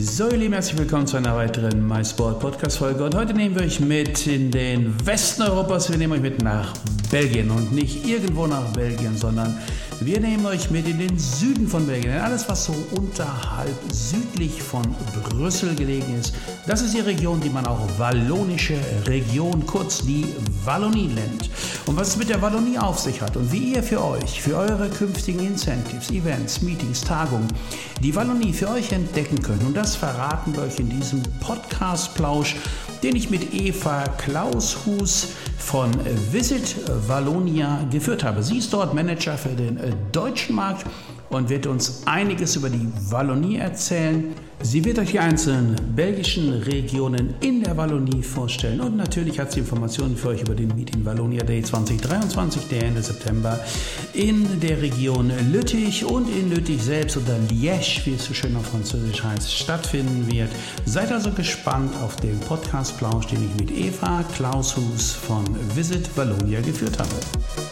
So, ihr Lieben, herzlich willkommen zu einer weiteren MySport Podcast Folge. Und heute nehmen wir euch mit in den Westen Europas. Wir nehmen euch mit nach Belgien und nicht irgendwo nach Belgien, sondern wir nehmen euch mit in den Süden von Belgien. Denn alles, was so unterhalb südlich von Brüssel gelegen ist, das ist die Region, die man auch wallonische Region, kurz die Wallonie nennt. Und was es mit der Wallonie auf sich hat und wie ihr für euch, für eure künftigen Incentives, Events, Meetings, Tagungen, die Wallonie für euch entdecken könnt. Und das verraten wir euch in diesem Podcast-Plausch, den ich mit Eva Klaushus von Visit Wallonia geführt habe. Sie ist dort Manager für den deutschen Markt und wird uns einiges über die Wallonie erzählen. Sie wird euch die einzelnen belgischen Regionen in der Wallonie vorstellen und natürlich hat sie Informationen für euch über den Meeting Wallonia Day 2023, der Ende September in der Region Lüttich und in Lüttich selbst oder Liège, wie es so schön auf Französisch heißt, stattfinden wird. Seid also gespannt auf den Podcast-Plausch, den ich mit Eva Klaushus von Visit Wallonia geführt habe.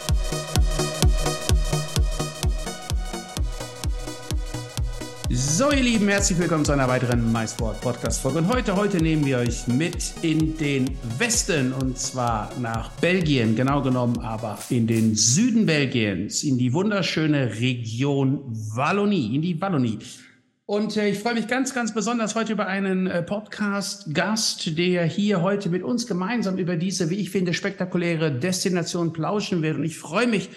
So, ihr Lieben, herzlich willkommen zu einer weiteren MySport Podcast Folge. Und heute, heute nehmen wir euch mit in den Westen und zwar nach Belgien, genau genommen aber in den Süden Belgiens, in die wunderschöne Region Wallonie, in die Wallonie. Und äh, ich freue mich ganz, ganz besonders heute über einen äh, Podcast-Gast, der hier heute mit uns gemeinsam über diese, wie ich finde, spektakuläre Destination plauschen wird. Und ich freue mich,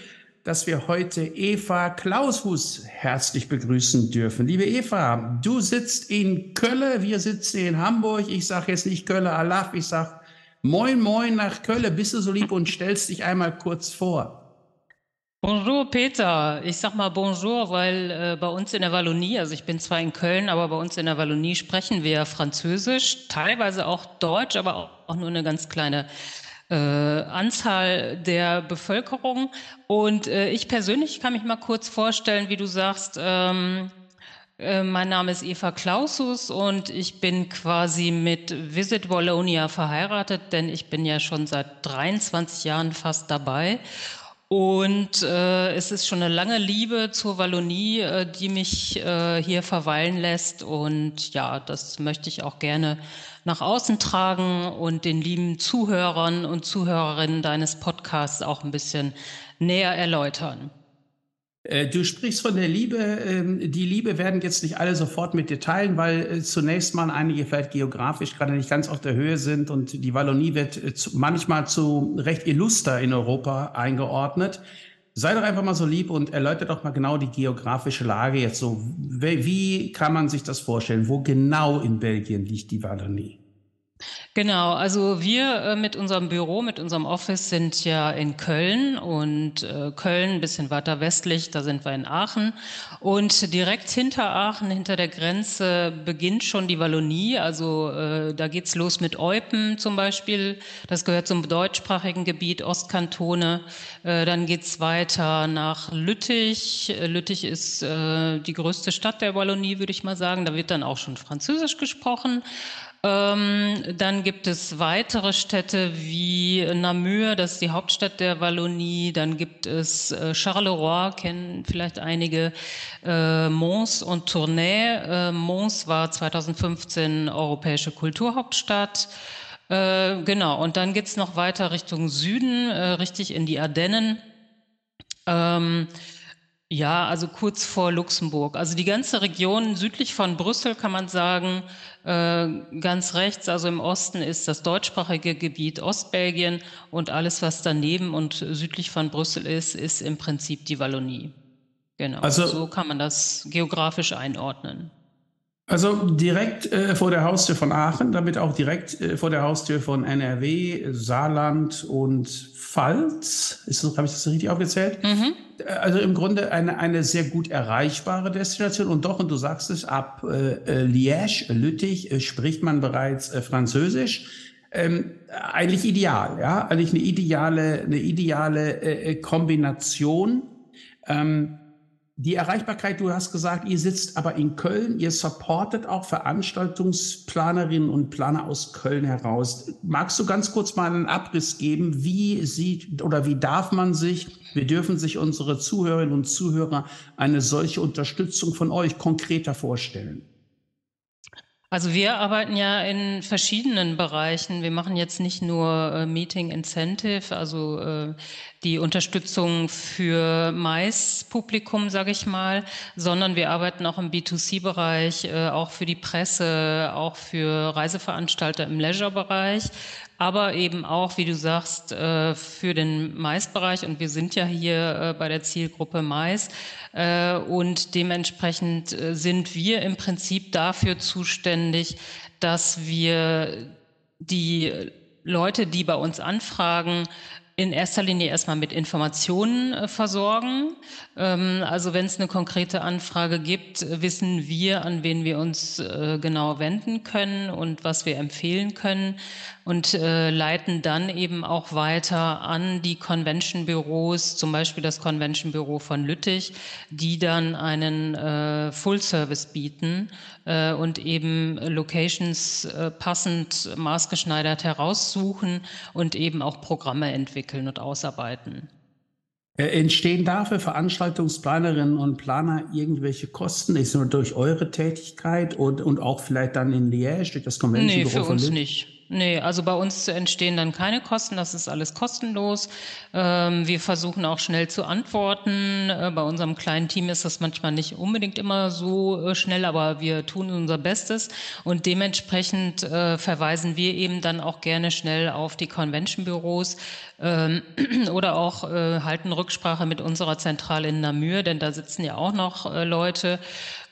dass wir heute Eva Klaushus herzlich begrüßen dürfen. Liebe Eva, du sitzt in Köln, wir sitzen in Hamburg. Ich sage jetzt nicht Köln Alaf, ich sage Moin Moin nach Köln. Bist du so lieb und stellst dich einmal kurz vor? Bonjour Peter, ich sag mal Bonjour, weil äh, bei uns in der Wallonie, also ich bin zwar in Köln, aber bei uns in der Wallonie sprechen wir Französisch, teilweise auch Deutsch, aber auch, auch nur eine ganz kleine äh, Anzahl der Bevölkerung. Und äh, ich persönlich kann mich mal kurz vorstellen, wie du sagst, ähm, äh, mein Name ist Eva Klausus und ich bin quasi mit Visit Wallonia verheiratet, denn ich bin ja schon seit 23 Jahren fast dabei. Und äh, es ist schon eine lange Liebe zur Wallonie, äh, die mich äh, hier verweilen lässt. Und ja, das möchte ich auch gerne nach außen tragen und den lieben Zuhörern und Zuhörerinnen deines Podcasts auch ein bisschen näher erläutern. Äh, du sprichst von der Liebe. Ähm, die Liebe werden jetzt nicht alle sofort mit dir teilen, weil äh, zunächst mal einige vielleicht geografisch gerade nicht ganz auf der Höhe sind und die Wallonie wird äh, manchmal zu recht illuster in Europa eingeordnet. Sei doch einfach mal so lieb und erläutere doch mal genau die geografische Lage jetzt so. Wie kann man sich das vorstellen? Wo genau in Belgien liegt die Wallonie? Genau, also wir äh, mit unserem Büro, mit unserem Office sind ja in Köln und äh, Köln ein bisschen weiter westlich, da sind wir in Aachen. Und direkt hinter Aachen, hinter der Grenze beginnt schon die Wallonie, also äh, da geht's los mit Eupen zum Beispiel, das gehört zum deutschsprachigen Gebiet, Ostkantone, dann geht's weiter nach Lüttich, Lüttich ist die größte Stadt der Wallonie, würde ich mal sagen, da wird dann auch schon Französisch gesprochen ähm, dann gibt es weitere Städte wie Namur, das ist die Hauptstadt der Wallonie. Dann gibt es äh, Charleroi, kennen vielleicht einige, äh, Mons und Tournai. Äh, Mons war 2015 europäische Kulturhauptstadt. Äh, genau, und dann geht's noch weiter Richtung Süden, äh, richtig in die Ardennen. Ähm, ja, also kurz vor Luxemburg. Also die ganze Region südlich von Brüssel kann man sagen, äh, ganz rechts, also im Osten ist das deutschsprachige Gebiet Ostbelgien und alles, was daneben und südlich von Brüssel ist, ist im Prinzip die Wallonie. Genau. Also so kann man das geografisch einordnen. Also direkt äh, vor der Haustür von Aachen, damit auch direkt äh, vor der Haustür von NRW, Saarland und Pfalz. Habe ich das richtig aufgezählt? Mhm. Also im Grunde eine, eine sehr gut erreichbare Destination. Und doch, und du sagst es, ab äh, äh Liège, Lüttich, äh, spricht man bereits äh, Französisch. ähm, eigentlich ideal, ja, eigentlich eine ideale, eine ideale äh, äh Kombination. Ähm, die Erreichbarkeit, du hast gesagt, ihr sitzt aber in Köln, ihr supportet auch Veranstaltungsplanerinnen und Planer aus Köln heraus. Magst du ganz kurz mal einen Abriss geben, wie sieht oder wie darf man sich, wir dürfen sich unsere Zuhörerinnen und Zuhörer eine solche Unterstützung von euch konkreter vorstellen? Also wir arbeiten ja in verschiedenen Bereichen. Wir machen jetzt nicht nur äh, Meeting Incentive, also äh, die Unterstützung für Mais-Publikum, sage ich mal, sondern wir arbeiten auch im B2C-Bereich, äh, auch für die Presse, auch für Reiseveranstalter im Leisure-Bereich, aber eben auch, wie du sagst, äh, für den Mais-Bereich. Und wir sind ja hier äh, bei der Zielgruppe Mais. Äh, und dementsprechend sind wir im Prinzip dafür zuständig, dass wir die Leute, die bei uns anfragen, in erster Linie erstmal mit Informationen versorgen. Ähm, also wenn es eine konkrete Anfrage gibt, wissen wir, an wen wir uns genau wenden können und was wir empfehlen können und äh, leiten dann eben auch weiter an die Convention-Büros, zum Beispiel das Convention-Büro von Lüttich, die dann einen äh, Full-Service bieten äh, und eben Locations äh, passend maßgeschneidert heraussuchen und eben auch Programme entwickeln und ausarbeiten. Äh, entstehen da für Veranstaltungsplanerinnen und Planer irgendwelche Kosten? Ist nur durch eure Tätigkeit und, und auch vielleicht dann in Liège durch das Convention Nee, für uns nicht. Nee, also bei uns entstehen dann keine Kosten, das ist alles kostenlos. Ähm, wir versuchen auch schnell zu antworten. Äh, bei unserem kleinen Team ist das manchmal nicht unbedingt immer so äh, schnell, aber wir tun unser Bestes und dementsprechend äh, verweisen wir eben dann auch gerne schnell auf die Convention-Büros ähm, oder auch halten Rücksprache mit unserer Zentrale in Namur, denn da sitzen ja auch noch Leute äh,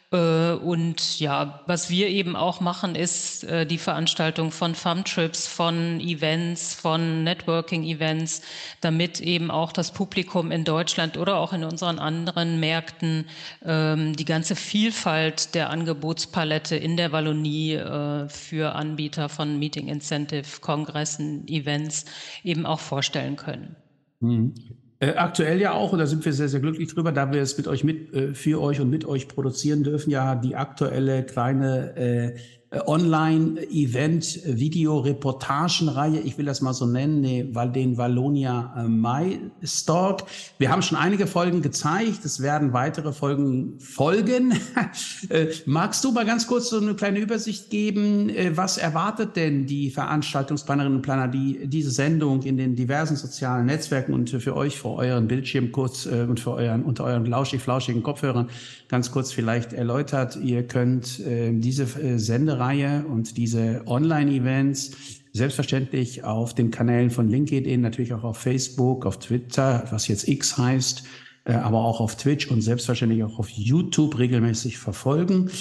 und ja, was wir eben auch machen, ist äh, die Veranstaltung von Farmtrips, von Events, von Networking-Events, damit eben auch das Publikum in Deutschland oder auch in unseren anderen Märkten ähm, die ganze Vielfalt der Angebotspalette in der Wallonie äh, für Anbieter von Meeting Incentive, Kongressen, Events eben auch vorstellen können. Mhm. Äh, aktuell ja auch, und da sind wir sehr, sehr glücklich drüber, da wir es mit euch mit, äh, für euch und mit euch produzieren dürfen, ja die aktuelle kleine äh, Online-Event-Video-Reportagenreihe, ich will das mal so nennen, den Wallonia äh, My Stalk. Wir haben schon einige Folgen gezeigt, es werden weitere Folgen folgen. äh, magst du mal ganz kurz so eine kleine Übersicht geben, äh, was erwartet denn die Veranstaltungsplanerinnen und Planer, die diese Sendung in den diversen sozialen Netzwerken und für euch vor euren Bildschirm kurz äh, und für euren unter euren lauschig-flauschigen Kopfhörern ganz kurz vielleicht erläutert. Ihr könnt äh, diese äh, Sendereihe und diese Online-Events selbstverständlich auf den Kanälen von LinkedIn, natürlich auch auf Facebook, auf Twitter, was jetzt X heißt, äh, aber auch auf Twitch und selbstverständlich auch auf YouTube regelmäßig verfolgen.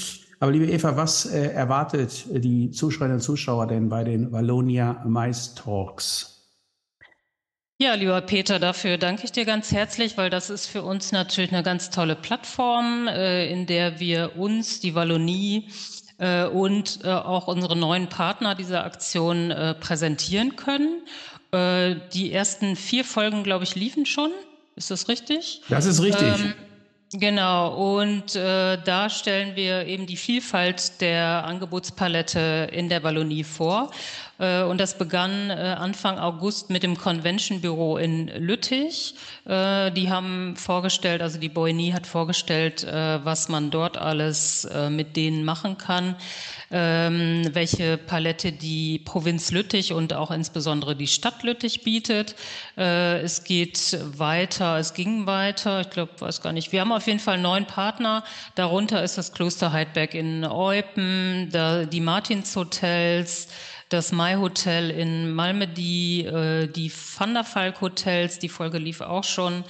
Aber liebe Eva, was äh, erwartet die Zuschauerinnen und Zuschauer denn bei den Wallonia Mice Talks? Ja, lieber Peter, dafür danke ich dir ganz herzlich, weil das ist für uns natürlich eine ganz tolle Plattform, äh, in der wir uns, die Wallonie äh, und äh, auch unsere neuen Partner dieser Aktion präsentieren können. Die ersten vier Folgen, glaube ich, liefen schon. Ist das richtig? Das ist richtig. Ähm, Genau, und äh, da stellen wir eben die Vielfalt der Angebotspalette in der Wallonie vor. Äh, und das begann äh, Anfang August mit dem Convention Büro in Lüttich. Äh, die haben vorgestellt, also die Boigny hat vorgestellt, was man dort alles mit denen machen kann ähm, welche Palette die Provinz Lüttich und auch insbesondere die Stadt Lüttich bietet. Es geht weiter, es ging weiter, ich glaube, weiß gar nicht. Wir haben auf jeden Fall neun Partner. Darunter ist das Kloster Heidberg in Eupen, die Martinshotels, das Mai Hotel in Malmedy, äh, die Van der Falk Hotels, die Folge lief auch schon.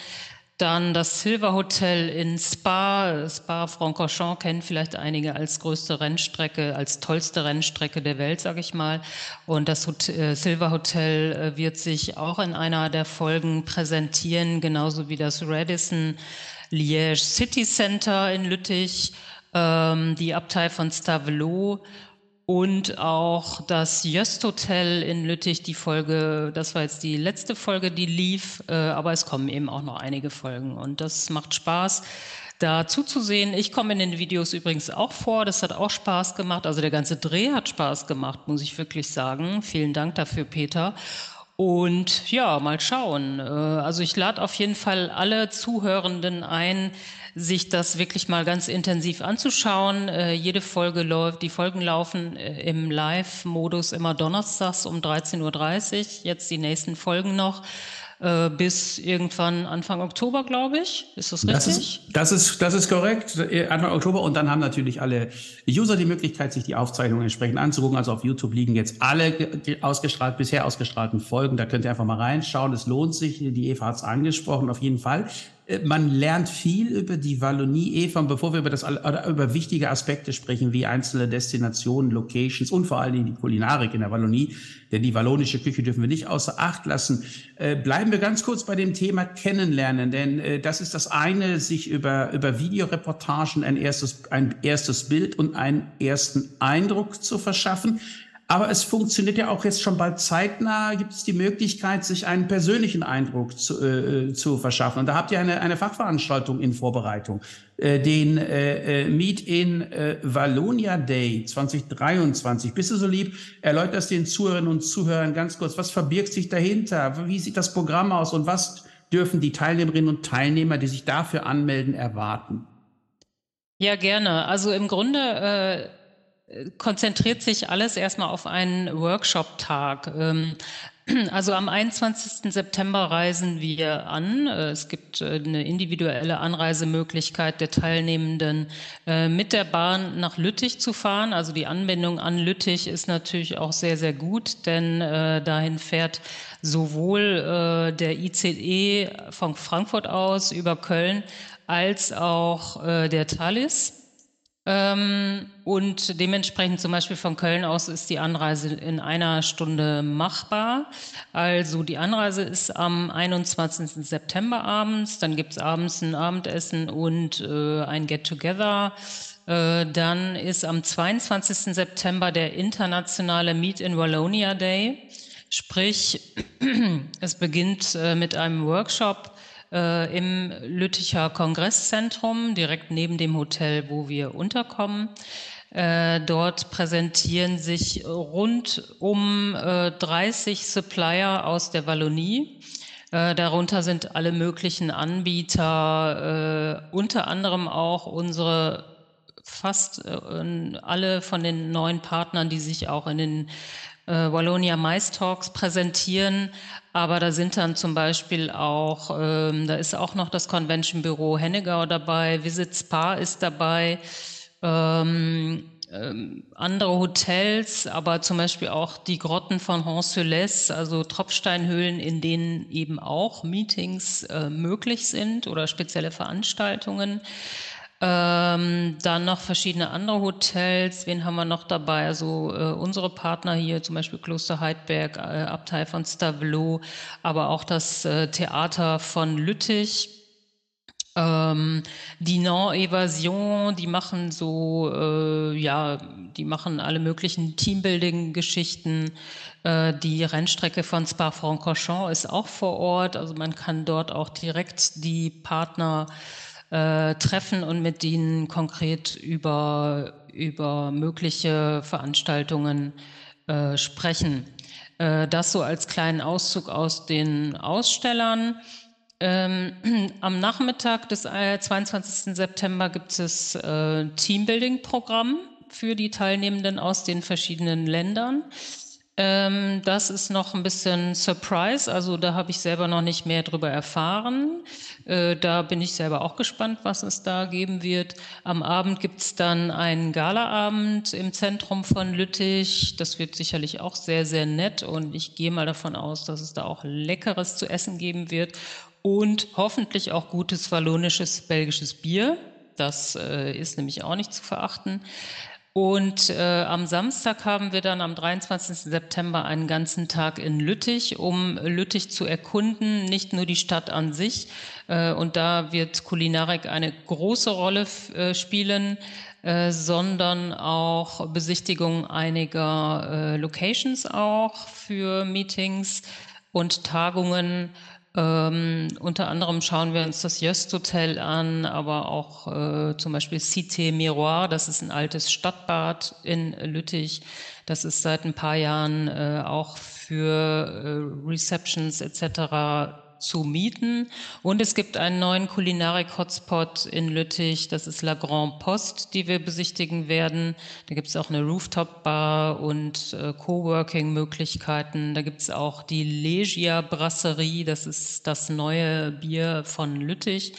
Dann das Silver Hotel in Spa. Spa Francorchamps kennen vielleicht einige als größte Rennstrecke, als tollste Rennstrecke der Welt, sage ich mal. Und das Hotel, äh, Silver Hotel äh, wird sich auch in einer der Folgen präsentieren, genauso wie das Radisson Liège City Center in Lüttich, ähm, die Abtei von Stavelot und auch das Jöst Hotel in Lüttich, die Folge, das war jetzt die letzte Folge, die lief, äh, aber es kommen eben auch noch einige Folgen und das macht Spaß da zuzusehen. Ich komme in den Videos übrigens auch vor, das hat auch Spaß gemacht, also der ganze Dreh hat Spaß gemacht, muss ich wirklich sagen. Vielen Dank dafür, Peter. Und ja, mal schauen. Äh, also ich lade auf jeden Fall alle Zuhörenden ein, sich das wirklich mal ganz intensiv anzuschauen. Äh, jede Folge läuft, die Folgen laufen äh, im Live-Modus immer donnerstags um 13.30 Uhr. Jetzt die nächsten Folgen noch äh, bis irgendwann Anfang Oktober, glaube ich. Ist das richtig? Das ist, das ist, das ist korrekt. Äh, Anfang Oktober. Und dann haben natürlich alle User die Möglichkeit, sich die Aufzeichnungen entsprechend anzugucken. Also auf YouTube liegen jetzt alle ausgestrahlt, bisher ausgestrahlten Folgen. Da könnt ihr einfach mal reinschauen. Es lohnt sich. Die Eva hat es angesprochen, auf jeden Fall. Äh, man lernt viel über die Wallonie, Eva. Und bevor wir über das oder über wichtige Aspekte sprechen, wie einzelne Destinationen, Locations und vor allen Dingen die Kulinarik in der Wallonie, denn die wallonische Küche dürfen wir nicht außer Acht lassen, äh, bleiben wir ganz kurz bei dem Thema Kennenlernen, denn äh, das ist das eine, sich über über Videoreportagen ein erstes ein erstes Bild und einen ersten Eindruck zu verschaffen. Aber es funktioniert ja auch jetzt schon bald zeitnah, gibt es die Möglichkeit, sich einen persönlichen Eindruck zu, äh, zu verschaffen. Und da habt ihr eine, eine Fachveranstaltung in Vorbereitung, äh, den äh, äh Meet in äh, Wallonia Day 2023. Bist du so lieb, erläuterst den Zuhörerinnen und Zuhörern ganz kurz, was verbirgt sich dahinter? Wie sieht das Programm aus und was dürfen die Teilnehmerinnen und Teilnehmer, die sich dafür anmelden, erwarten? Ja, gerne. Also im Grunde äh, konzentriert sich alles erstmal auf einen Workshop-Tag. Ähm, also am 21. September reisen wir an. Äh, es gibt äh, eine individuelle Anreisemöglichkeit der Teilnehmenden, äh, mit der Bahn nach Lüttich zu fahren. Also die Anbindung an Lüttich ist natürlich auch sehr, sehr gut, denn dahin fährt sowohl der ICE von Frankfurt aus über Köln als auch der Thalys. Ähm, und dementsprechend zum Beispiel von Köln aus ist die Anreise in einer Stunde machbar. Also die Anreise ist am 21. September abends, dann gibt's abends ein Abendessen und äh, ein Get-Together. Äh, dann ist am 22. September der internationale Meet in Wallonia Day. Sprich, es beginnt äh, mit einem Workshop äh, im Lütticher Kongresszentrum, direkt neben dem Hotel, wo wir unterkommen. Äh, dort präsentieren sich rund um äh, 30 Supplier aus der Wallonie. Äh, darunter sind alle möglichen Anbieter, äh, unter anderem auch unsere fast äh, alle von den neuen Partnern, die sich auch in den äh, Wallonia Mice Talks präsentieren. Aber da sind dann zum Beispiel auch, ähm, da ist auch noch das Convention Büro Hennegau dabei, Visit Spa ist dabei. Ähm, ähm, andere Hotels, aber zum Beispiel auch die Grotten von Honsules, also Tropfsteinhöhlen, in denen eben auch Meetings äh, möglich sind oder spezielle Veranstaltungen. Ähm, dann noch verschiedene andere Hotels. Wen haben wir noch dabei? Also äh, unsere Partner hier, zum Beispiel Kloster Heidberg, äh, Abtei von Stavelot, aber auch das äh, Theater von Lüttich. Ähm, die Non-Evasion, die machen so, äh, ja, die machen alle möglichen Teambuilding-Geschichten. Äh, die Rennstrecke von Spa-Francorchamps ist auch vor Ort. Also man kann dort auch direkt die Partner äh, treffen und mit ihnen konkret über, über mögliche Veranstaltungen äh, sprechen. Äh, das so als kleinen Auszug aus den Ausstellern. Ähm, am Nachmittag des 22. Äh, September gibt es äh, Teambuilding-Programm für die Teilnehmenden aus den verschiedenen Ländern. Ähm, das ist noch ein bisschen Surprise, also da habe ich selber noch nicht mehr drüber erfahren. Äh, da bin ich selber auch gespannt, was es da geben wird. Am Abend gibt es dann einen Galaabend im Zentrum von Lüttich. Das wird sicherlich auch sehr, sehr nett und ich gehe mal davon aus, dass es da auch Leckeres zu essen geben wird und hoffentlich auch gutes wallonisches, belgisches Bier. Das äh, ist nämlich auch nicht zu verachten. Und äh, am Samstag haben wir dann am 23. September einen ganzen Tag in Lüttich, um Lüttich zu erkunden, nicht nur die Stadt an sich. Äh, und da wird Kulinarik eine große Rolle äh, spielen. äh, sondern auch Besichtigung einiger äh, Locations auch für Meetings und Tagungen. Ähm, unter anderem schauen wir uns das Jöst Hotel an, aber auch äh, zum Beispiel Cité Miroir, das ist ein altes Stadtbad in Lüttich. Das ist seit ein paar Jahren äh, auch für äh, Receptions etc zu mieten. Und es gibt einen neuen Kulinarik-Hotspot in Lüttich, das ist La Grand Poste, die wir besichtigen werden. Da gibt es auch eine Rooftop-Bar und äh, Coworking-Möglichkeiten. Da gibt es auch die Legia Brasserie, das ist das neue Bier von Lüttich.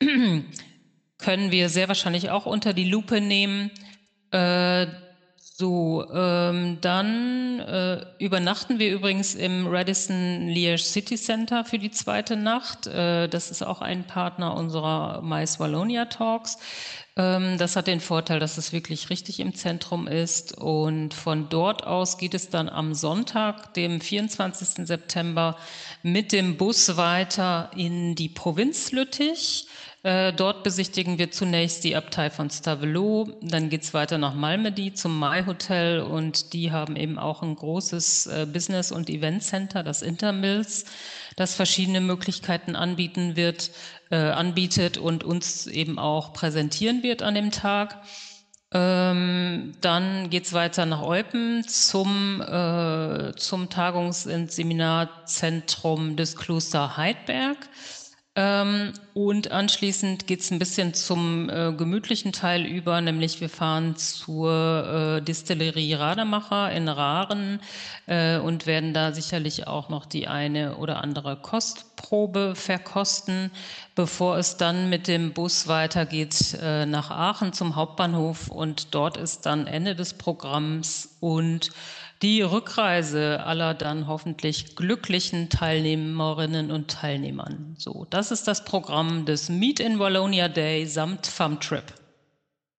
Können wir sehr wahrscheinlich auch unter die Lupe nehmen. Äh, so, ähm, dann äh, übernachten wir übrigens im Radisson Liège City Center für die zweite Nacht. Äh, das ist auch ein Partner unserer Mais Wallonia Talks. Ähm, das hat den Vorteil, dass es wirklich richtig im Zentrum ist. Und von dort aus geht es dann am Sonntag, dem 24. September, mit dem Bus weiter in die Provinz Lüttich. Äh, dort besichtigen wir zunächst die Abtei von Stavelot, dann geht's weiter nach Malmedy zum Mai Hotel und die haben eben auch ein großes äh, Business- und Event-Center, das Intermills, das verschiedene Möglichkeiten anbieten wird, äh, anbietet und uns eben auch präsentieren wird an dem Tag. Ähm, dann geht's weiter nach Eupen zum, äh, zum Tagungs- und Seminarzentrum des Kloster Heidberg. Ähm, und anschließend geht es ein bisschen zum äh, gemütlichen Teil über, nämlich wir fahren zur äh, Distillerie Rademacher in Raren äh, und werden da sicherlich auch noch die eine oder andere Kostprobe verkosten, bevor es dann mit dem Bus weitergeht äh, nach Aachen zum Hauptbahnhof. Und dort ist dann Ende des Programms und die Rückreise aller dann hoffentlich glücklichen Teilnehmerinnen und Teilnehmern. So, das ist das Programm des Meet in Wallonia Day samt Fun Trip.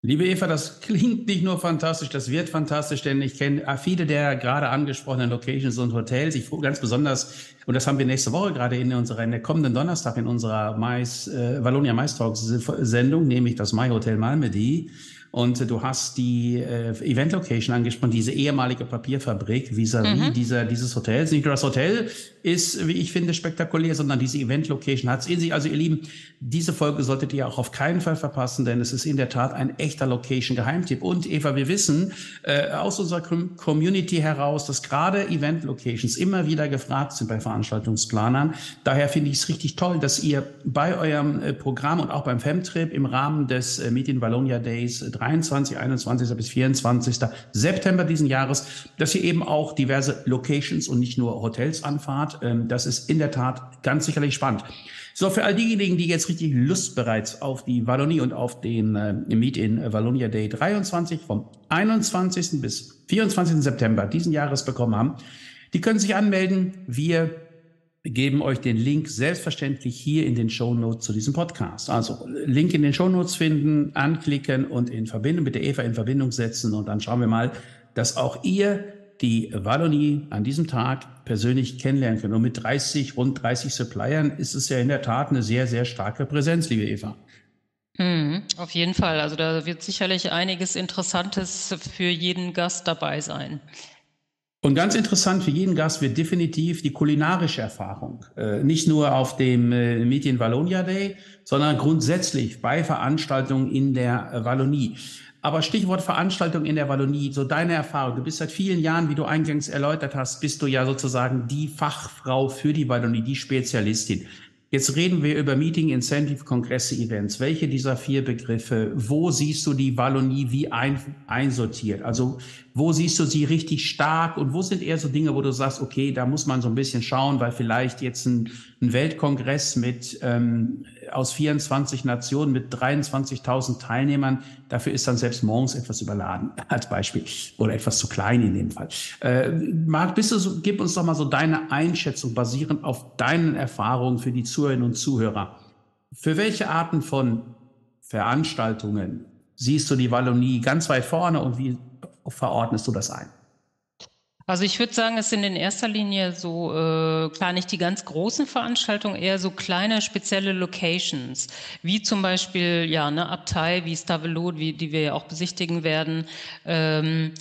Liebe Eva, das klingt nicht nur fantastisch, das wird fantastisch, denn ich kenne viele der gerade angesprochenen Locations und Hotels. Ich ganz besonders, und das haben wir nächste Woche gerade in unserer, in der kommenden Donnerstag in unserer Mais, äh, Wallonia Mais Talks Sendung, nämlich das My Hotel Malmedy. Und du hast die äh, Event Location angesprochen, diese ehemalige Papierfabrik vis-à-vis -vis mhm. dieser, dieses Hotels. Nicht nur das Hotel ist, wie ich finde, spektakulär, sondern diese Event Location hat es in sich. Also ihr Lieben, diese Folge solltet ihr auch auf keinen Fall verpassen, denn es ist in der Tat ein echter Location Geheimtipp. Und Eva, wir wissen äh, aus unserer Community heraus, dass gerade Event Locations immer wieder gefragt sind bei Veranstaltungsplanern. Daher finde ich es richtig toll, dass ihr bei eurem äh, Programm und auch beim Femtrip im Rahmen des äh, Meet in Wallonia Days 23, 21. bis 24. September diesen Jahres, dass ihr eben auch diverse Locations und nicht nur Hotels anfahrt. Ähm, das ist in der Tat ganz sicherlich spannend. So, für all diejenigen, die jetzt richtig Lust bereits auf die Wallonie und auf den äh, Meet in Wallonia Day 23 vom 21. bis 24. September diesen Jahres bekommen haben, die können sich anmelden. Wir geben euch den Link selbstverständlich hier in den Show Notes zu diesem Podcast. Also Link in den Show Notes finden, anklicken und in Verbindung mit der Eva in Verbindung setzen und dann schauen wir mal, dass auch ihr die Wallonie an diesem Tag persönlich kennenlernen könnt. Und mit 30, rund 30 Suppliern ist es ja in der Tat eine sehr, sehr starke Präsenz, liebe Eva. Mhm, auf jeden Fall. Also da wird sicherlich einiges Interessantes für jeden Gast dabei sein. Und ganz interessant für jeden Gast wird definitiv die kulinarische Erfahrung. Äh, nicht nur auf dem äh, Medien Wallonia Day, sondern grundsätzlich bei Veranstaltungen in der Wallonie. Aber Stichwort Veranstaltung in der Wallonie, so deine Erfahrung. Du bist seit vielen Jahren, wie du eingangs erläutert hast, bist du ja sozusagen die Fachfrau für die Wallonie, die Spezialistin. Jetzt reden wir über Meeting, Incentive, Kongresse, Events. Welche dieser vier Begriffe, wo siehst du die Wallonie wie ein, einsortiert? Also wo siehst du sie richtig stark und wo sind eher so Dinge, wo du sagst, okay, da muss man so ein bisschen schauen, weil vielleicht jetzt ein, ein Weltkongress mit ähm, aus 24 Nationen mit 23.000 Teilnehmern, dafür ist dann selbst morgens etwas überladen, als Beispiel, oder etwas zu klein in dem Fall. Äh, Marc, bist du so, gib uns doch mal so deine Einschätzung basierend auf deinen Erfahrungen für die Zuhörerinnen und Zuhörer. Für welche Arten von Veranstaltungen siehst du die Wallonie ganz weit vorne und wie verordnest du das ein? Also ich würde sagen, es sind in erster Linie so, äh, klar nicht die ganz großen Veranstaltungen, eher so kleine spezielle Locations, wie zum Beispiel ja eine Abtei wie Stavelot, wie, die wir ja auch besichtigen werden. Ähm,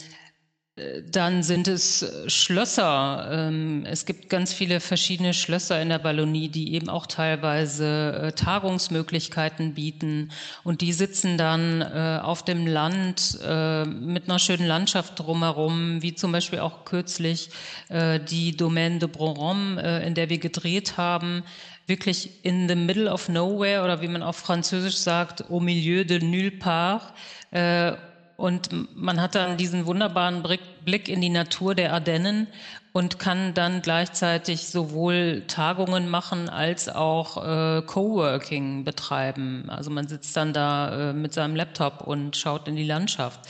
dann sind es äh, Schlösser. Ähm, es gibt ganz viele verschiedene Schlösser in der Wallonie, die eben auch teilweise äh, Tagungsmöglichkeiten bieten. Und die sitzen dann äh, auf dem Land mit einer schönen Landschaft drumherum, wie zum Beispiel auch kürzlich die Domaine de Brorom, in der wir gedreht haben wirklich in the middle of nowhere oder wie man auf Französisch sagt, au milieu de nulle part. Und man hat dann diesen wunderbaren Blick in die Natur der Ardennen und kann dann gleichzeitig sowohl Tagungen machen als auch äh, Coworking betreiben. Also man sitzt dann da äh, mit seinem Laptop und schaut in die Landschaft.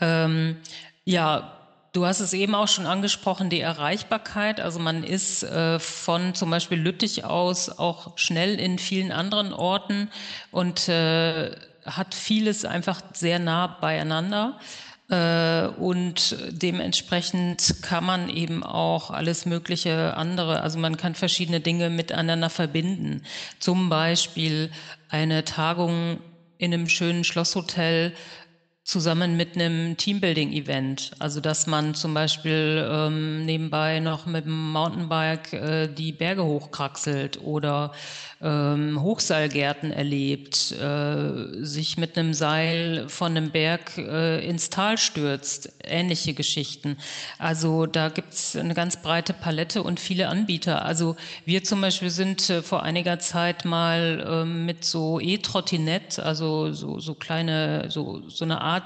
Ähm, ja, Du hast es eben auch schon angesprochen, die Erreichbarkeit. Also man ist äh, von zum Beispiel Lüttich aus auch schnell in vielen anderen Orten und äh, hat vieles einfach sehr nah beieinander. Äh, und dementsprechend kann man eben auch alles mögliche andere, also man kann verschiedene Dinge miteinander verbinden. Zum Beispiel eine Tagung in einem schönen Schlosshotel zusammen mit einem Teambuilding-Event. Also dass man zum Beispiel ähm, nebenbei noch mit dem Mountainbike äh, die Berge hochkraxelt oder ähm, Hochseilgärten erlebt, äh, sich mit einem Seil von einem Berg äh, ins Tal stürzt, ähnliche Geschichten. Also da gibt's eine ganz breite Palette und viele Anbieter. Also wir zum Beispiel sind äh, vor einiger Zeit mal äh, mit so E-Trottinett, also so, so kleine, so, so eine Art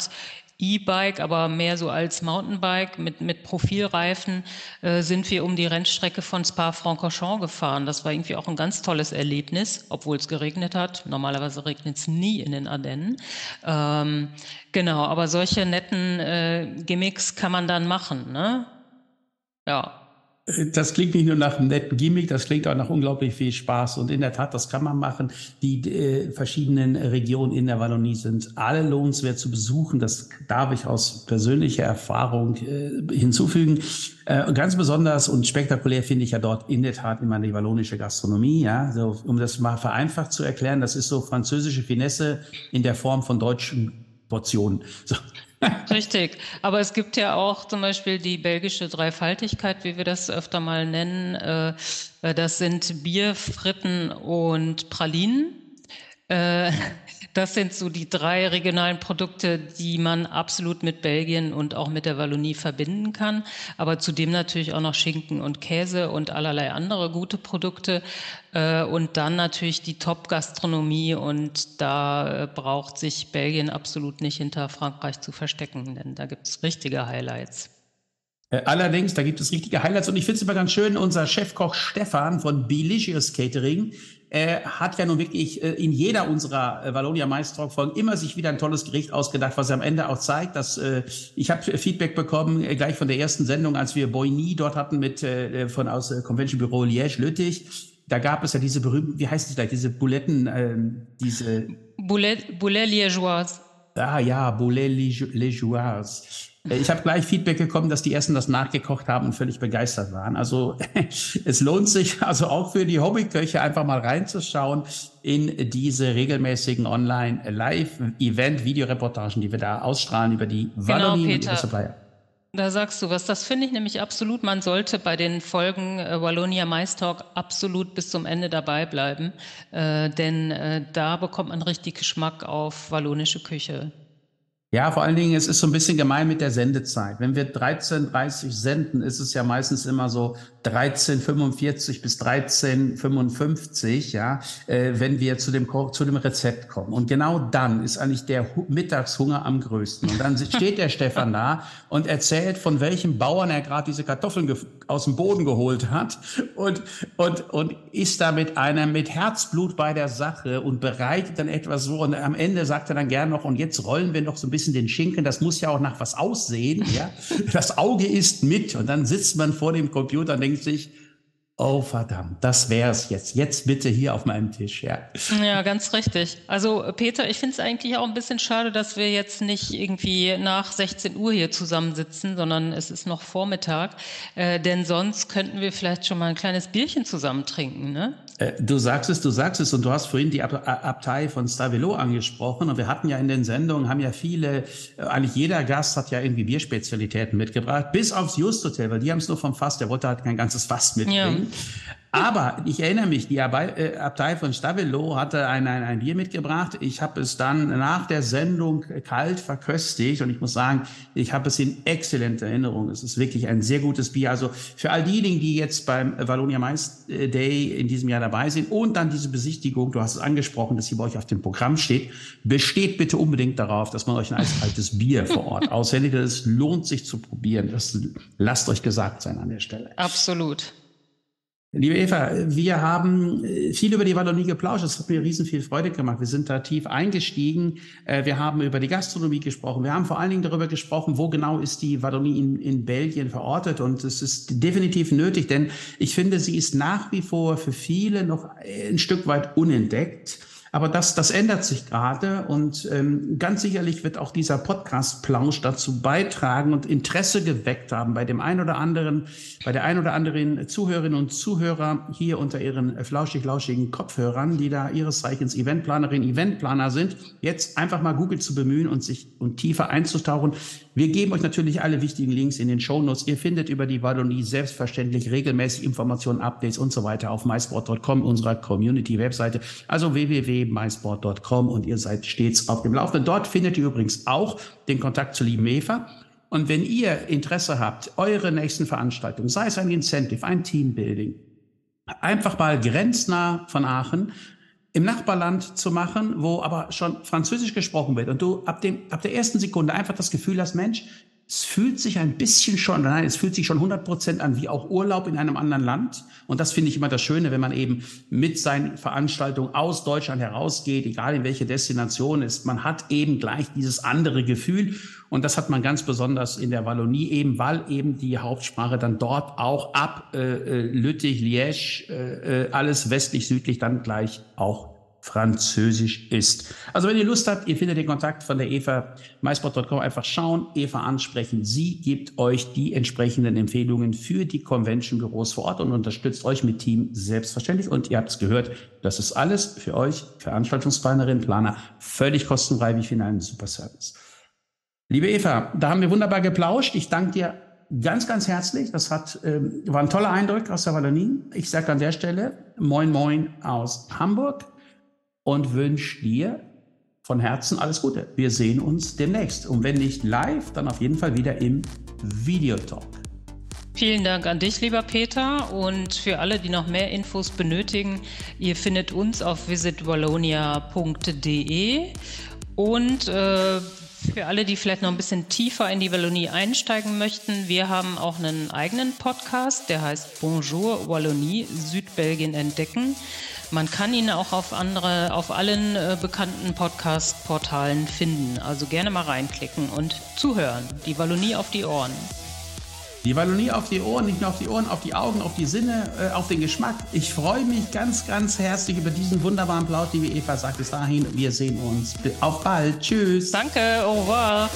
E-Bike, aber mehr so als Mountainbike mit, mit Profilreifen, äh, sind wir um die Rennstrecke von Spa-Francorchamps gefahren. Das war irgendwie auch ein ganz tolles Erlebnis, obwohl es geregnet hat. Normalerweise regnet es nie in den Ardennen. Ähm, genau, aber solche netten äh, Gimmicks kann man dann machen. Ne? Ja. Das klingt nicht nur nach einem netten Gimmick, das klingt auch nach unglaublich viel Spaß. Und in der Tat, das kann man machen. Die äh, verschiedenen Regionen in der Wallonie sind alle lohnenswert zu besuchen. Das darf ich aus persönlicher Erfahrung äh, hinzufügen. Äh, ganz besonders und spektakulär finde ich ja dort in der Tat immer die wallonische Gastronomie. Ja, so, um das mal vereinfacht zu erklären, das ist so französische Finesse in der Form von deutschen Portionen. So. Richtig. Aber es gibt ja auch zum Beispiel die belgische Dreifaltigkeit, wie wir das öfter mal nennen. Äh, äh, das sind Bier, Fritten und Pralinen. Äh, das sind so die drei regionalen Produkte, die man absolut mit Belgien und auch mit der Wallonie verbinden kann. Aber zudem natürlich auch noch Schinken und Käse und allerlei andere gute Produkte. Äh, und dann natürlich die Top-Gastronomie. Und da braucht sich Belgien absolut nicht hinter Frankreich zu verstecken, denn da gibt es richtige Highlights. Allerdings, da gibt es richtige Highlights und ich finde es immer ganz schön, unser Chefkoch Stefan von Belicious Catering äh, hat ja nun wirklich äh, in jeder unserer äh, Valonia Maistalk Folgen immer sich wieder ein tolles Gericht ausgedacht, was er am Ende auch zeigt, dass äh, ich habe Feedback bekommen äh, gleich von der ersten Sendung, als wir Boigny dort hatten mit äh, von aus äh, Convention Büro Liège Lüttich. Da gab es ja diese berühmten, wie heißt es gleich, diese Buletten, äh, diese Boulet, Boulet liégeoise. Ah ja, Boulet liégeoise. Äh, ich habe gleich Feedback bekommen, dass die Ersten das nachgekocht haben und völlig begeistert waren. Also es lohnt sich also auch für die Hobbyköche einfach mal reinzuschauen in diese regelmäßigen Online-Live-Event-Videoreportagen, die wir da ausstrahlen über die Wallonie genau, und ihre Da sagst du was, das finde ich nämlich absolut. Man sollte bei den Folgen äh, Wallonia Mais Talk absolut bis zum Ende dabei bleiben, äh, denn äh, da bekommt man richtig Geschmack auf wallonische Küche. Ja, vor allen Dingen, es ist so ein bisschen gemein mit der Sendezeit. Wenn wir 13.30 senden, ist es ja meistens immer so 13.45 bis 13.55, ja, äh, wenn wir zu dem, zu dem Rezept kommen. Und genau dann ist eigentlich der Mittagshunger am größten. Und dann steht der Stefan da und erzählt, von welchem Bauern er gerade diese Kartoffeln aus dem Boden geholt hat und, und, und ist da mit einem, mit Herzblut bei der Sache und bereitet dann etwas so. Und am Ende sagt er dann gern noch, und jetzt rollen wir noch so ein bisschen den Schinken. Das muss ja auch nach was aussehen, ja. Das Auge ist mit. Und dann sitzt man vor dem Computer und denkt sich, Oh verdammt, das wäre es jetzt. Jetzt bitte hier auf meinem Tisch, ja. Ja, ganz richtig. Also Peter, ich finde es eigentlich auch ein bisschen schade, dass wir jetzt nicht irgendwie nach 16 Uhr hier zusammensitzen, sondern es ist noch Vormittag. Äh, denn sonst könnten wir vielleicht schon mal ein kleines Bierchen zusammen trinken, ne? Äh, du sagst es, du sagst es und du hast vorhin die Abtei von Stavelo angesprochen und wir hatten ja in den Sendungen, haben ja viele, äh, eigentlich jeder Gast hat ja irgendwie Bierspezialitäten mitgebracht, bis aufs Just Hotel, weil die haben es nur vom Fass, der wollte halt kein ganzes Fass mitbringen. Ja. Aber ich erinnere mich, die äh, Abtei von Stavelot hatte ein, ein, ein Bier mitgebracht. Ich habe es dann nach der Sendung kalt verköstigt und ich muss sagen, ich habe es in exzellenter Erinnerung. Es ist wirklich ein sehr gutes Bier. Also für all diejenigen, die jetzt beim Valonia Mais Day in diesem Jahr dabei sind und dann diese Besichtigung, du hast es angesprochen, dass sie bei euch auf dem Programm steht, besteht bitte unbedingt darauf, dass man euch ein eiskaltes Bier vor Ort aushändigt. Es lohnt sich zu probieren. Das lasst euch gesagt sein an der Stelle. Absolut. Liebe Eva, wir haben äh, viel über die Wallonie geplauscht. Das hat mir riesen viel Freude gemacht. Wir sind da tief eingestiegen. Äh, wir haben über die Gastronomie gesprochen. Wir haben vor allen Dingen darüber gesprochen, wo genau ist die Wallonie in, in Belgien verortet. Und es ist definitiv nötig, denn ich finde, sie ist nach wie vor für viele noch ein Stück weit unentdeckt. Aber das, das ändert sich gerade und ähm, ganz sicherlich wird auch dieser Podcast-Plausch dazu beitragen und Interesse geweckt haben bei dem ein oder anderen, bei der ein oder anderen Zuhörerinnen und Zuhörer hier unter ihren flauschig-lauschigen Kopfhörern, die da ihres Zeichens Eventplanerin, Eventplaner sind, jetzt einfach mal Google zu bemühen und sich und tiefer einzutauchen. Wir geben euch natürlich alle wichtigen Links in den Shownotes. Ihr findet über die Wallonie selbstverständlich regelmäßig Informationen, Updates und so weiter auf mysport.com, unserer Community-Webseite. Also www www.mysport.com und ihr seid stets auf dem Laufenden. Dort findet ihr übrigens auch den Kontakt zu lieben Eva. Und wenn ihr Interesse habt, eure nächsten Veranstaltungen, sei es ein Incentive, ein Teambuilding, einfach mal grenznah von Aachen im Nachbarland zu machen, wo aber schon Französisch gesprochen wird. Und du ab, dem, ab der ersten Sekunde einfach das Gefühl hast, Mensch, es fühlt sich ein bisschen schon, nein, es fühlt sich schon 100 Prozent an wie auch Urlaub in einem anderen Land. Und das finde ich immer das Schöne, wenn man eben mit seinen Veranstaltungen aus Deutschland herausgeht, egal in welche Destination ist. Man hat eben gleich dieses andere Gefühl. Und das hat man ganz besonders in der Wallonie eben, weil eben die Hauptsprache dann dort auch ab äh, äh Lüttich, Liège, äh, äh, alles westlich, südlich dann gleich auch Französisch ist. Also wenn ihr Lust habt, ihr findet den Kontakt von der Eva, myspot.com, einfach schauen, Eva ansprechen. Sie gibt euch die entsprechenden Empfehlungen für die Convention-Büros vor Ort und unterstützt euch mit Team selbstverständlich. Und ihr habt es gehört, das ist alles für euch, Veranstaltungsplanerinnen, Planer, völlig kostenfrei. Wie finde einen super Service. Liebe Eva, da haben wir wunderbar geplauscht. Ich danke dir ganz, ganz herzlich. Das hat, ähm, war ein toller Eindruck aus der Wallonie. Ich sage an der Stelle Moin Moin aus Hamburg und wünsche dir von Herzen alles Gute. Wir sehen uns demnächst. Und wenn nicht live, dann auf jeden Fall wieder im Videotalk. Vielen Dank an dich, lieber Peter. Und für alle, die noch mehr Infos benötigen, ihr findet uns auf visitwallonia.de. Und äh, für alle, die vielleicht noch ein bisschen tiefer in die Wallonie einsteigen möchten, wir haben auch einen eigenen Podcast, der heißt Bonjour Wallonie, Südbelgien entdecken. Man kann ihn auch auf andere, auf allen äh, bekannten Podcast-Portalen finden. Also gerne mal reinklicken und zuhören. Die Wallonie auf die Ohren. Die Wallonie auf die Ohren, nicht nur auf die Ohren, auf die Augen, auf die Sinne, äh, auf den Geschmack. Ich freue mich ganz, ganz herzlich über diesen wunderbaren Plaut, wie Eva sagt. Bis dahin, wir sehen uns. Auf bald. Tschüss. Danke, au revoir.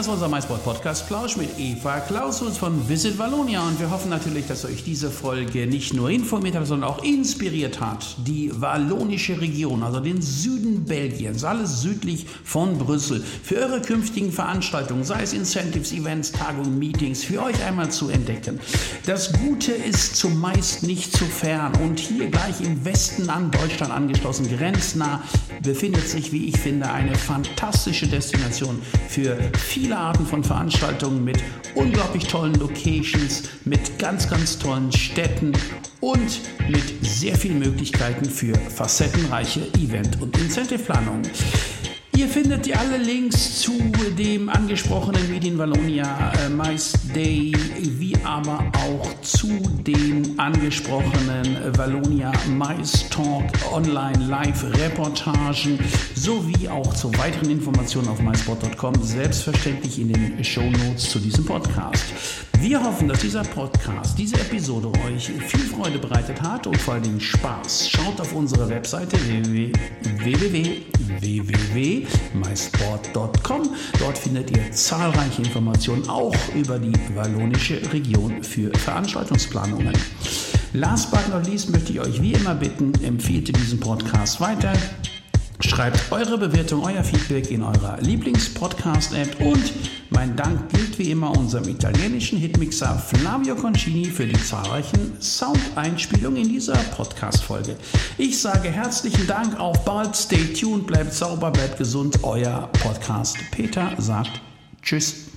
Das war unser MySport Podcast Plausch mit Eva Klausus von Visit Wallonia und wir hoffen natürlich, dass euch diese Folge nicht nur informiert hat, sondern auch inspiriert hat. Die wallonische Region, also den Süden Belgiens, alles südlich von Brüssel, für eure künftigen Veranstaltungen, sei es Incentives, Events, Tagungen, Meetings, für euch einmal zu entdecken. Das Gute ist zumeist nicht zu fern und hier gleich im Westen an Deutschland angeschlossen, grenznah, befindet sich, wie ich finde, eine fantastische Destination für viele Arten von Veranstaltungen mit unglaublich tollen Locations, mit ganz, ganz tollen Städten und mit sehr vielen Möglichkeiten für facettenreiche Event- und Incentive-Planungen. Ihr findet alle Links zu dem angesprochenen Medien Wallonia äh, Day wie aber auch zu den angesprochenen Valonia Mais Talk Online Live Reportagen sowie auch zu weiteren Informationen auf mysport.com, selbstverständlich in den Show Notes zu diesem Podcast. Wir hoffen, dass dieser Podcast, diese Episode euch viel Freude bereitet hat und vor allen Dingen Spaß. Schaut auf unsere Webseite www.mysport.com. Dort findet ihr zahlreiche Informationen auch über die wallonische Region für Veranstaltungsplanungen. Last but not least möchte ich euch wie immer bitten, empfehlt diesen Podcast weiter. Schreibt eure Bewertung, euer Feedback in eurer Lieblings-Podcast-App und mein Dank gilt wie immer unserem italienischen Hitmixer Flavio Concini für die zahlreichen Soundeinspielungen in dieser Podcast-Folge. Ich sage herzlichen Dank, auf bald, stay tuned, bleibt sauber, bleibt gesund. Euer Podcast Peter sagt Tschüss.